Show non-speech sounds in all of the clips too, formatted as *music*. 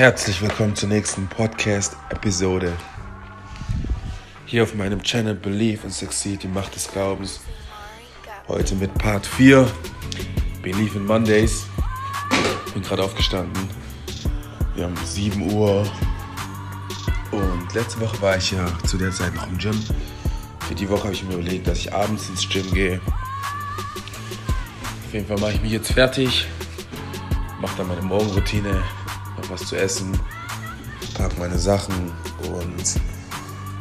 Herzlich willkommen zur nächsten Podcast-Episode. Hier auf meinem Channel Believe and Succeed, die Macht des Glaubens. Heute mit Part 4, Believe in Mondays. Bin gerade aufgestanden. Wir haben 7 Uhr. Und letzte Woche war ich ja zu der Zeit noch im Gym. Für die Woche habe ich mir überlegt, dass ich abends ins Gym gehe. Auf jeden Fall mache ich mich jetzt fertig. Mache dann meine Morgenroutine, noch was zu essen, packe meine Sachen und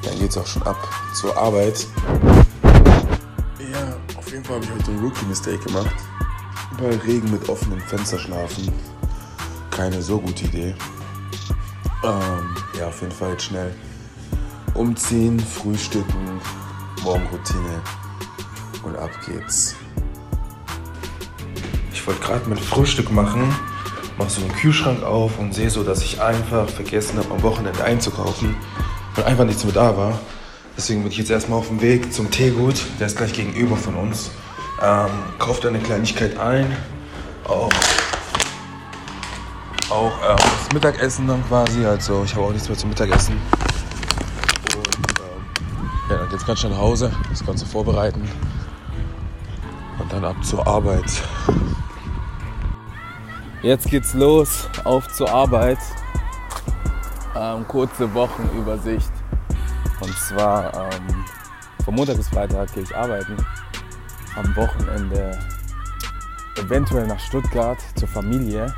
dann geht es auch schon ab zur Arbeit. Ja, auf jeden Fall habe ich heute einen Rookie-Mistake gemacht. Bei Regen mit offenem Fenster schlafen. Keine so gute Idee. Ähm, ja, auf jeden Fall jetzt schnell umziehen, frühstücken, Morgenroutine und ab geht's. Ich wollte gerade mein Frühstück machen, mache so den Kühlschrank auf und sehe so, dass ich einfach vergessen habe, am Wochenende einzukaufen und einfach nichts mehr da war. Deswegen bin ich jetzt erstmal auf dem Weg zum Teegut, der ist gleich gegenüber von uns. Ähm, kauft eine Kleinigkeit ein, auch, auch ähm, das Mittagessen dann quasi, also ich habe auch nichts mehr zum Mittagessen. Und ähm, ja, dann geht's ganz schnell nach Hause, das Ganze vorbereiten und dann ab zur Arbeit. Jetzt geht's los, auf zur Arbeit. Ähm, kurze Wochenübersicht. Und zwar ähm, von Montag bis Freitag gehe ich arbeiten. Am Wochenende eventuell nach Stuttgart zur Familie,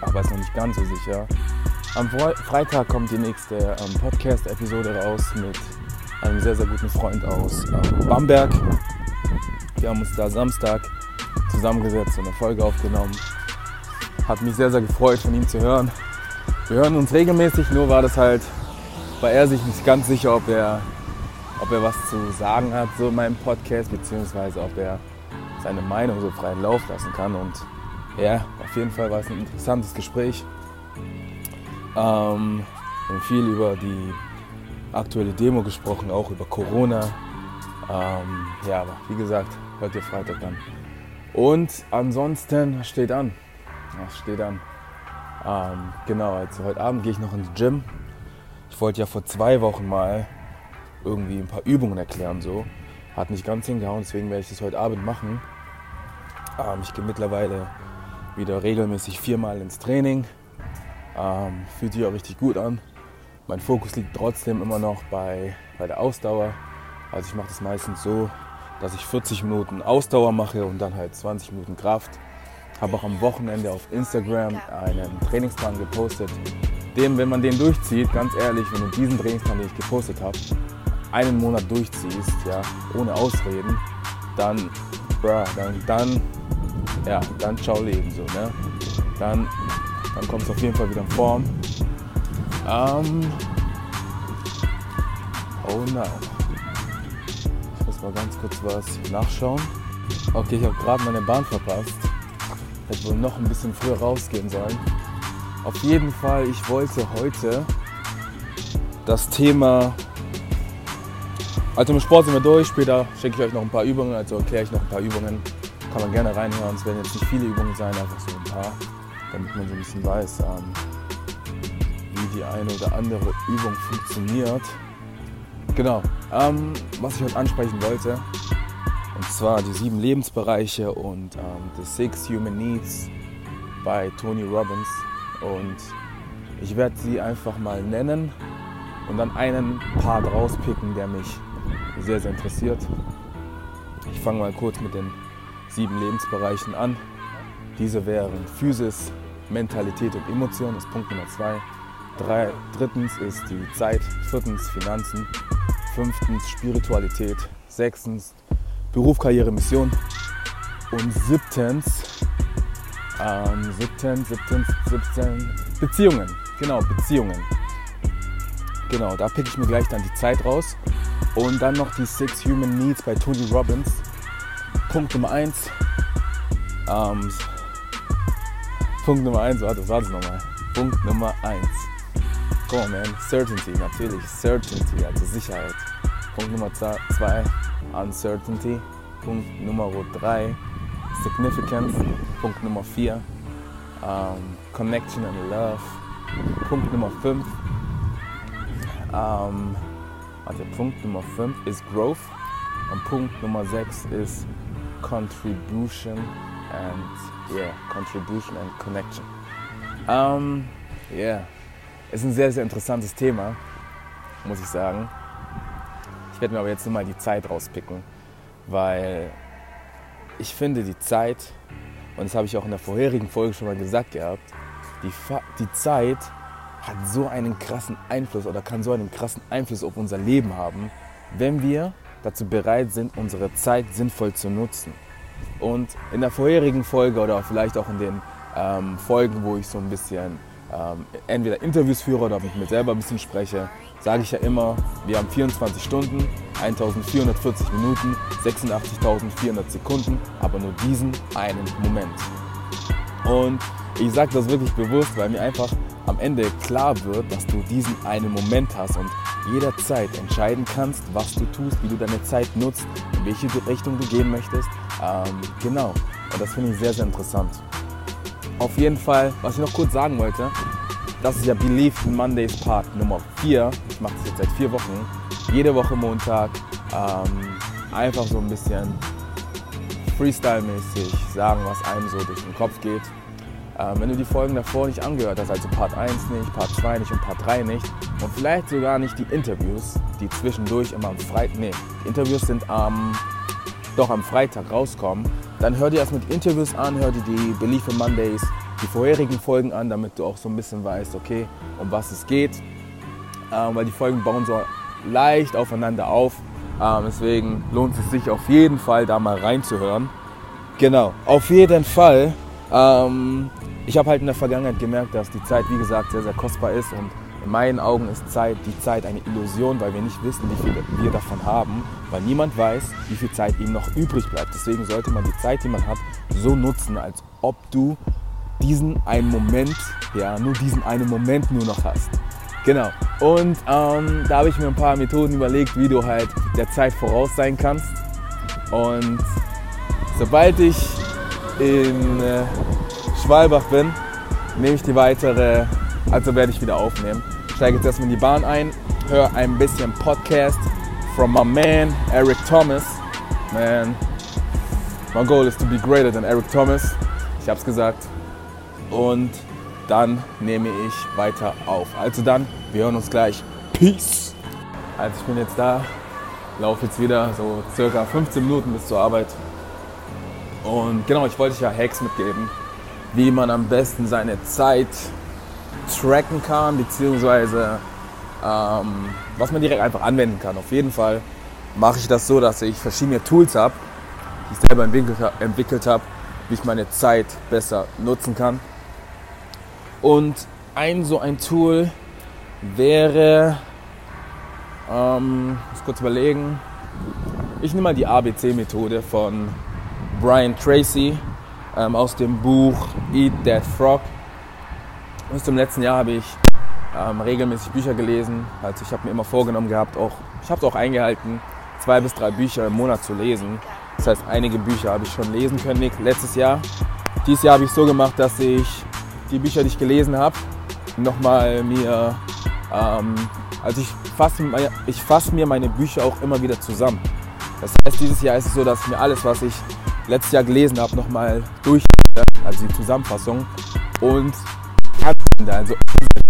aber ist noch nicht ganz so sicher. Am Freitag kommt die nächste ähm, Podcast-Episode raus mit einem sehr, sehr guten Freund aus ähm, Bamberg. Wir haben uns da Samstag zusammengesetzt und eine Folge aufgenommen. Hat mich sehr, sehr gefreut, von ihm zu hören. Wir hören uns regelmäßig, nur war das halt, war er sich nicht ganz sicher, ob er, ob er was zu sagen hat, so in meinem Podcast, beziehungsweise ob er seine Meinung so freien Lauf lassen kann. Und ja, auf jeden Fall war es ein interessantes Gespräch. Ähm, wir haben viel über die aktuelle Demo gesprochen, auch über Corona. Ähm, ja, aber wie gesagt, heute Freitag dann. Und ansonsten steht an. Das steht an. Ähm, genau, also heute Abend gehe ich noch ins Gym. Ich wollte ja vor zwei Wochen mal irgendwie ein paar Übungen erklären, so. Hat nicht ganz hingehauen, deswegen werde ich das heute Abend machen. Ähm, ich gehe mittlerweile wieder regelmäßig viermal ins Training. Ähm, fühlt sich auch richtig gut an. Mein Fokus liegt trotzdem immer noch bei, bei der Ausdauer. Also ich mache das meistens so, dass ich 40 Minuten Ausdauer mache und dann halt 20 Minuten Kraft habe auch am Wochenende auf Instagram einen Trainingsplan gepostet. Dem, wenn man den durchzieht, ganz ehrlich, wenn du diesen Trainingsplan, den ich gepostet habe, einen Monat durchziehst, ja, ohne Ausreden, dann, bruh, dann, dann, ja, dann ciao Leben so, ne? Dann, dann kommst du auf jeden Fall wieder in Form. Ähm, oh nein. Ich muss mal ganz kurz was nachschauen. Okay, ich habe gerade meine Bahn verpasst. Hätte wohl noch ein bisschen früher rausgehen sollen. Auf jeden Fall, ich wollte heute das Thema. Also mit Sport sind wir durch. Später schicke ich euch noch ein paar Übungen, also erkläre ich noch ein paar Übungen. Kann man gerne reinhören. Es werden jetzt nicht viele Übungen sein, einfach so ein paar, damit man so ein bisschen weiß, ähm, wie die eine oder andere Übung funktioniert. Genau. Ähm, was ich heute ansprechen wollte, und zwar die sieben Lebensbereiche und ähm, The Six Human Needs bei Tony Robbins. Und ich werde sie einfach mal nennen und dann einen Part rauspicken, der mich sehr, sehr interessiert. Ich fange mal kurz mit den sieben Lebensbereichen an. Diese wären Physis, Mentalität und Emotion, das ist Punkt Nummer zwei. Drei, drittens ist die Zeit, viertens Finanzen, fünftens Spiritualität, sechstens Beruf, Karriere, Mission. Und siebtens, ähm, siebtens, siebtens, siebtens, Beziehungen. Genau, Beziehungen. Genau, da pick ich mir gleich dann die Zeit raus. Und dann noch die Six Human Needs bei Tony Robbins. Punkt Nummer eins. Ähm, Punkt Nummer eins, warte, warte nochmal. Punkt Nummer eins. Come on, man. Certainty, natürlich. Certainty, also Sicherheit. Punkt Nummer zwei, Uncertainty. Punkt Nummer 3, Significance. Punkt Nummer 4, um, Connection and Love. Punkt Nummer 5. Ähm, also Punkt Nummer 5 ist Growth und Punkt Nummer 6 ist Contribution and yeah, Contribution and Connection. Ähm, yeah, ist ein sehr, sehr interessantes Thema, muss ich sagen. Ich werde mir aber jetzt nur mal die Zeit rauspicken, weil ich finde die Zeit, und das habe ich auch in der vorherigen Folge schon mal gesagt gehabt, die, die Zeit hat so einen krassen Einfluss oder kann so einen krassen Einfluss auf unser Leben haben, wenn wir dazu bereit sind, unsere Zeit sinnvoll zu nutzen. Und in der vorherigen Folge oder vielleicht auch in den ähm, Folgen, wo ich so ein bisschen ähm, entweder Interviews führe oder mit mir selber ein bisschen spreche, sage ich ja immer, wir haben 24 Stunden, 1440 Minuten, 86.400 Sekunden, aber nur diesen einen Moment. Und ich sage das wirklich bewusst, weil mir einfach am Ende klar wird, dass du diesen einen Moment hast und jederzeit entscheiden kannst, was du tust, wie du deine Zeit nutzt, in welche Richtung du gehen möchtest. Ähm, genau. Und das finde ich sehr, sehr interessant. Auf jeden Fall, was ich noch kurz sagen wollte, das ist ja Believe in Mondays Part Nummer 4. Ich mache das jetzt seit vier Wochen. Jede Woche Montag. Ähm, einfach so ein bisschen Freestyle-mäßig sagen, was einem so durch den Kopf geht. Ähm, wenn du die Folgen davor nicht angehört hast, also Part 1 nicht, Part 2 nicht und Part 3 nicht und vielleicht sogar nicht die Interviews, die zwischendurch immer am Freitag, nee, die Interviews sind am, doch am Freitag rauskommen, dann hör dir das mit Interviews an, hör dir die Belief in Mondays, die vorherigen Folgen an, damit du auch so ein bisschen weißt, okay, um was es geht. Ähm, weil die Folgen bauen so leicht aufeinander auf. Ähm, deswegen lohnt es sich auf jeden Fall, da mal reinzuhören. Genau, auf jeden Fall. Ähm, ich habe halt in der Vergangenheit gemerkt, dass die Zeit, wie gesagt, sehr, sehr kostbar ist und in meinen Augen ist Zeit, die Zeit eine Illusion, weil wir nicht wissen, wie viel wir davon haben, weil niemand weiß, wie viel Zeit ihm noch übrig bleibt. Deswegen sollte man die Zeit, die man hat, so nutzen, als ob du diesen einen Moment, ja, nur diesen einen Moment nur noch hast. Genau. Und ähm, da habe ich mir ein paar Methoden überlegt, wie du halt der Zeit voraus sein kannst. Und sobald ich in äh, Schwalbach bin, nehme ich die weitere, also werde ich wieder aufnehmen. Steige jetzt erstmal in die Bahn ein, höre ein bisschen Podcast from my man Eric Thomas. Man, my goal is to be greater than Eric Thomas. Ich habe es gesagt. Und dann nehme ich weiter auf. Also dann, wir hören uns gleich. Peace. Also ich bin jetzt da, laufe jetzt wieder so circa 15 Minuten bis zur Arbeit. Und genau, ich wollte euch ja Hacks mitgeben, wie man am besten seine Zeit tracken kann, beziehungsweise ähm, was man direkt einfach anwenden kann. Auf jeden Fall mache ich das so, dass ich verschiedene Tools habe, die ich selber entwickelt habe, wie ich meine Zeit besser nutzen kann. Und ein so ein Tool wäre, ähm, muss kurz überlegen, ich nehme mal die ABC-Methode von Brian Tracy ähm, aus dem Buch Eat That Frog. Bis zum letzten Jahr habe ich ähm, regelmäßig Bücher gelesen. Also ich habe mir immer vorgenommen gehabt, auch ich habe es auch eingehalten, zwei bis drei Bücher im Monat zu lesen. Das heißt, einige Bücher habe ich schon lesen können letztes Jahr. Dieses Jahr habe ich so gemacht, dass ich die Bücher, die ich gelesen habe, nochmal mir, ähm, also ich fasse ich fass mir meine Bücher auch immer wieder zusammen. Das heißt, dieses Jahr ist es so, dass ich mir alles, was ich letztes Jahr gelesen habe, nochmal durch, also die Zusammenfassung und also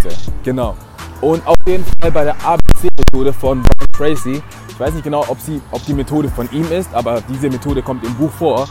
umsetze. Genau. Und auf jeden Fall bei der ABC-Methode von Brian Tracy, ich weiß nicht genau, ob, sie, ob die Methode von ihm ist, aber diese Methode kommt im Buch vor,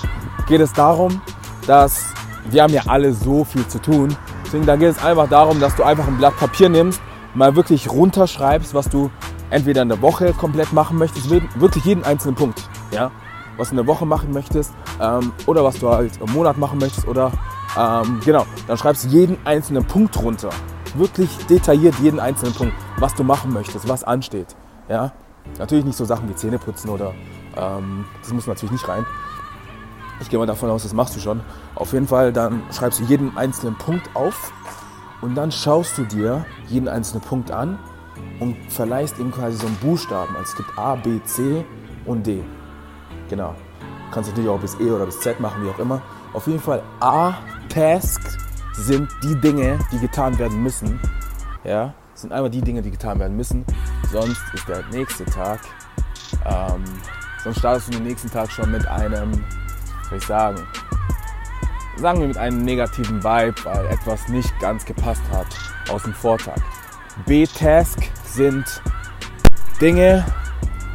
geht es darum, dass wir haben ja alle so viel zu tun. Deswegen da geht es einfach darum, dass du einfach ein Blatt Papier nimmst, mal wirklich runterschreibst, was du entweder in der Woche komplett machen möchtest, wirklich jeden einzelnen Punkt, ja, was du in der Woche machen möchtest ähm, oder was du halt im Monat machen möchtest oder ähm, genau, dann schreibst du jeden einzelnen Punkt runter, wirklich detailliert jeden einzelnen Punkt, was du machen möchtest, was ansteht, ja. Natürlich nicht so Sachen wie Zähneputzen oder ähm, das muss natürlich nicht rein, ich gehe mal davon aus, das machst du schon. Auf jeden Fall, dann schreibst du jeden einzelnen Punkt auf und dann schaust du dir jeden einzelnen Punkt an und verleihst ihm quasi so einen Buchstaben. Also es gibt A, B, C und D. Genau. Du kannst natürlich auch bis E oder bis Z machen, wie auch immer. Auf jeden Fall A, Tasks sind die Dinge, die getan werden müssen. Ja, sind einmal die Dinge, die getan werden müssen. Sonst ist der nächste Tag, ähm, sonst startest du den nächsten Tag schon mit einem, soll ich sagen, sagen wir mit einem negativen Vibe, weil etwas nicht ganz gepasst hat aus dem Vortag. B-Task sind Dinge,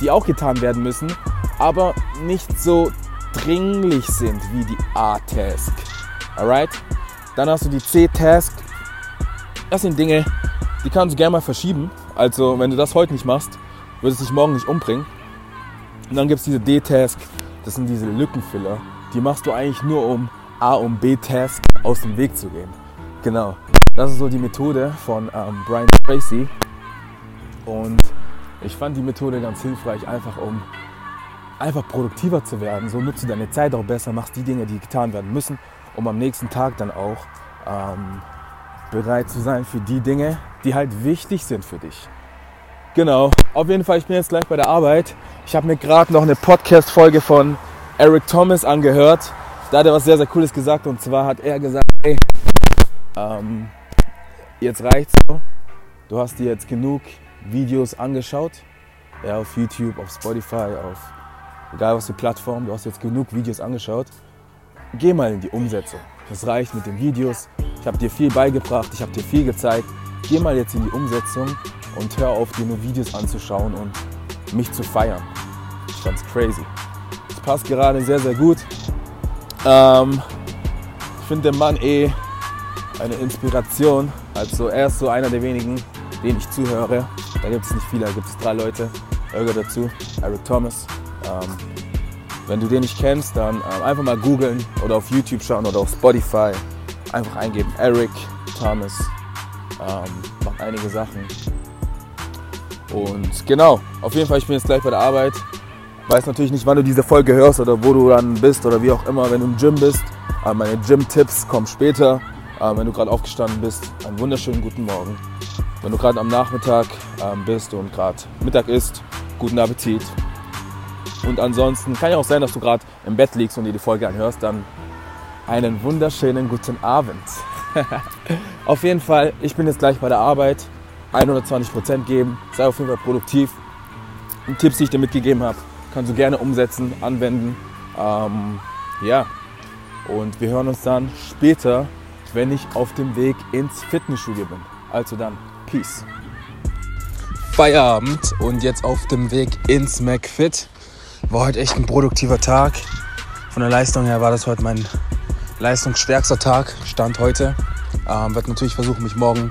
die auch getan werden müssen, aber nicht so dringlich sind wie die A-Task. Alright? Dann hast du die C-Task. Das sind Dinge, die kannst du gerne mal verschieben. Also, wenn du das heute nicht machst, wird es dich morgen nicht umbringen. Und dann gibt es diese D-Task. Das sind diese Lückenfiller. Die machst du eigentlich nur, um A- und B-Task aus dem Weg zu gehen. Genau. Das ist so die Methode von ähm, Brian Tracy. Und ich fand die Methode ganz hilfreich, einfach um einfach produktiver zu werden. So nutzt du deine Zeit auch besser, machst die Dinge, die getan werden müssen, um am nächsten Tag dann auch ähm, bereit zu sein für die Dinge, die halt wichtig sind für dich. Genau. Auf jeden Fall, ich bin jetzt gleich bei der Arbeit. Ich habe mir gerade noch eine Podcast-Folge von Eric Thomas angehört. Da hat er was sehr, sehr Cooles gesagt. Und zwar hat er gesagt, hey, ähm, jetzt reicht's so. Du hast dir jetzt genug Videos angeschaut. Ja, auf YouTube, auf Spotify, auf egal was für Plattform. Du hast jetzt genug Videos angeschaut. Geh mal in die Umsetzung. Das reicht mit den Videos. Ich habe dir viel beigebracht, ich habe dir viel gezeigt. Geh mal jetzt in die Umsetzung und hör auf, dir nur Videos anzuschauen und mich zu feiern. Ich fand's crazy. Das passt gerade sehr, sehr gut. Ähm, ich finde den Mann eh eine Inspiration. Also er ist so einer der wenigen, denen ich zuhöre. Da gibt es nicht viele, da gibt es drei Leute. Er gehört dazu, Eric Thomas. Ähm, wenn du den nicht kennst, dann ähm, einfach mal googeln oder auf YouTube schauen oder auf Spotify. Einfach eingeben, Eric Thomas. Ähm, macht einige Sachen. Und genau, auf jeden Fall, ich bin jetzt gleich bei der Arbeit. Weiß natürlich nicht, wann du diese Folge hörst oder wo du dann bist oder wie auch immer, wenn du im Gym bist. Aber meine Gym-Tipps kommen später. Ähm, wenn du gerade aufgestanden bist, einen wunderschönen guten Morgen. Wenn du gerade am Nachmittag ähm, bist und gerade Mittag isst, guten Appetit. Und ansonsten kann ja auch sein, dass du gerade im Bett liegst und dir die Folge anhörst, dann einen wunderschönen guten Abend. *laughs* auf jeden Fall, ich bin jetzt gleich bei der Arbeit. 120% geben, sei auf jeden Fall produktiv. Die Tipps, die ich dir mitgegeben habe, kannst du gerne umsetzen, anwenden. Ähm, ja, und wir hören uns dann später, wenn ich auf dem Weg ins Fitnessstudio bin. Also dann, Peace. Feierabend und jetzt auf dem Weg ins McFit. War heute echt ein produktiver Tag. Von der Leistung her war das heute mein leistungsstärkster Tag, Stand heute. Ähm, werde natürlich versuchen, mich morgen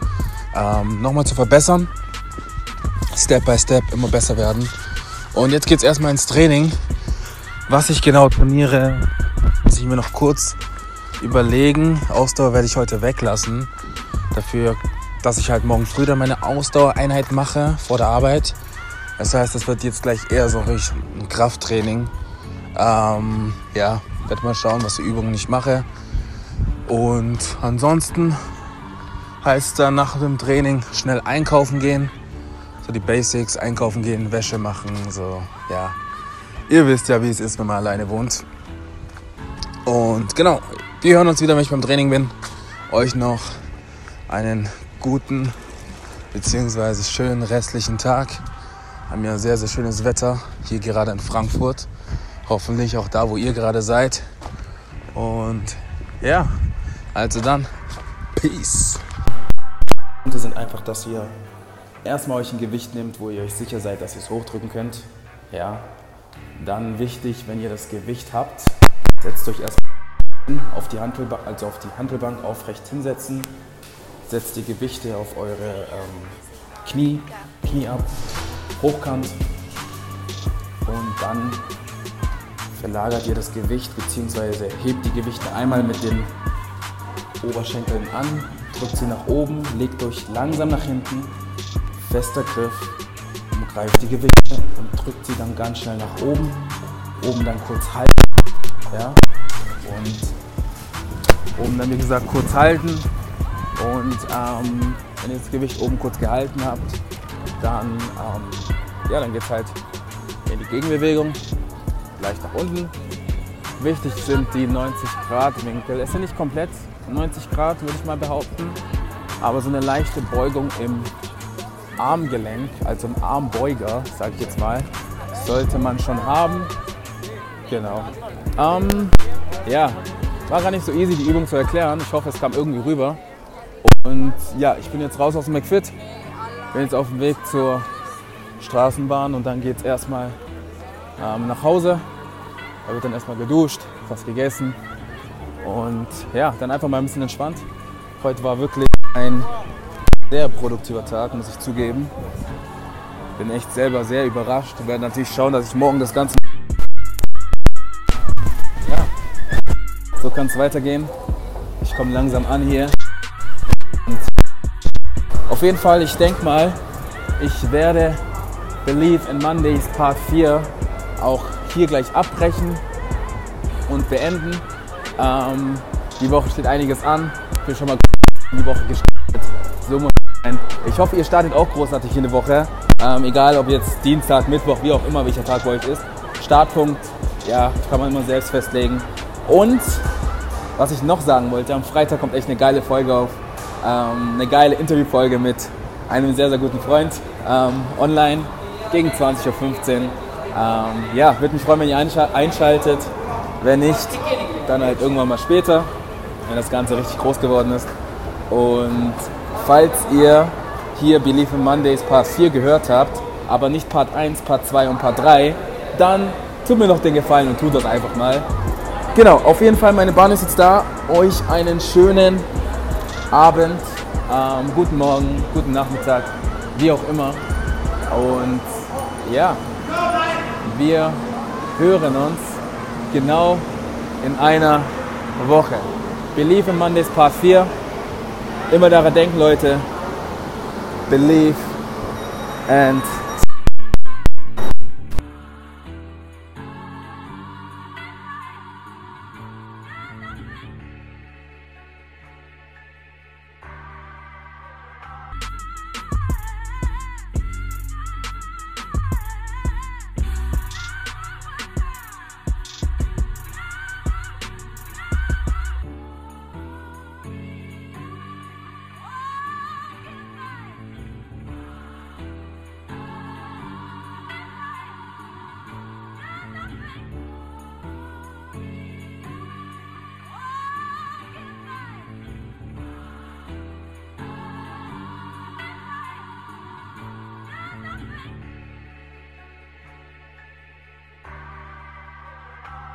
ähm, nochmal zu verbessern. Step by Step immer besser werden. Und jetzt geht es erstmal ins Training. Was ich genau trainiere, muss ich mir noch kurz überlegen. Ausdauer werde ich heute weglassen. Dafür, dass ich halt morgen früh dann meine Ausdauereinheit mache vor der Arbeit. Das heißt, das wird jetzt gleich eher so ein Krafttraining. Ähm, ja, werde mal schauen, was für Übungen ich mache. Und ansonsten heißt dann nach dem Training schnell einkaufen gehen. So die Basics, einkaufen gehen, Wäsche machen, so, ja. Ihr wisst ja, wie es ist, wenn man alleine wohnt. Und genau, wir hören uns wieder, wenn ich beim Training bin. Euch noch einen guten bzw. schönen restlichen Tag. Haben ja sehr, sehr schönes Wetter hier gerade in Frankfurt. Hoffentlich auch da, wo ihr gerade seid. Und ja, also dann, Peace. sind einfach, dass ihr erstmal euch ein Gewicht nehmt, wo ihr euch sicher seid, dass ihr es hochdrücken könnt. Ja. Dann wichtig, wenn ihr das Gewicht habt, setzt euch erstmal auf die Hantelbank, also auf die Hantelbank aufrecht hinsetzen. Setzt die Gewichte auf eure ähm, Knie, Knie ab, hochkant. Und dann verlagert ihr das Gewicht bzw. hebt die Gewichte einmal mit den Oberschenkeln an, drückt sie nach oben, legt euch langsam nach hinten, fester Griff, greift die Gewichte und drückt sie dann ganz schnell nach oben, oben dann kurz halten, ja, und oben dann wie gesagt kurz halten. Und ähm, wenn ihr das Gewicht oben kurz gehalten habt, dann, ähm, ja, dann geht es halt in die Gegenbewegung, leicht nach unten. Wichtig sind die 90 Grad Winkel. Es sind nicht komplett 90 Grad, würde ich mal behaupten. aber so eine leichte Beugung im Armgelenk, also im Armbeuger, sage ich jetzt mal, sollte man schon haben. Genau. Ähm, ja, war gar nicht so easy, die Übung zu erklären. Ich hoffe, es kam irgendwie rüber. Und ja, ich bin jetzt raus aus dem McFit. Bin jetzt auf dem Weg zur Straßenbahn und dann geht es erstmal ähm, nach Hause. Da wird dann erstmal geduscht, was gegessen und ja, dann einfach mal ein bisschen entspannt. Heute war wirklich ein sehr produktiver Tag, muss ich zugeben. Bin echt selber sehr überrascht. Ich werde natürlich schauen, dass ich morgen das Ganze. Ja, so kann es weitergehen. Ich komme langsam an hier. Und auf jeden Fall, ich denke mal, ich werde Believe in Mondays Part 4 auch hier gleich abbrechen und beenden. Ähm, die Woche steht einiges an. Ich bin schon mal in die Woche gestartet. So muss sein. Ich hoffe, ihr startet auch großartig in die Woche. Ähm, egal ob jetzt Dienstag, Mittwoch, wie auch immer, welcher Tag euch ist. Startpunkt, ja, kann man immer selbst festlegen. Und was ich noch sagen wollte, am Freitag kommt echt eine geile Folge auf. Ähm, eine geile Interviewfolge mit einem sehr, sehr guten Freund ähm, online gegen 20.15 Uhr. Ähm, ja, würde mich freuen, wenn ihr einschaltet. Wenn nicht, dann halt irgendwann mal später, wenn das Ganze richtig groß geworden ist. Und falls ihr hier Believe in Mondays Part 4 gehört habt, aber nicht Part 1, Part 2 und Part 3, dann tut mir noch den Gefallen und tut das einfach mal. Genau, auf jeden Fall, meine Bahn ist jetzt da. Euch einen schönen Abend, ähm, guten Morgen, guten Nachmittag, wie auch immer. Und ja, wir hören uns genau in einer Woche. Believe in Mondays Part 4. Immer daran denken, Leute. Believe and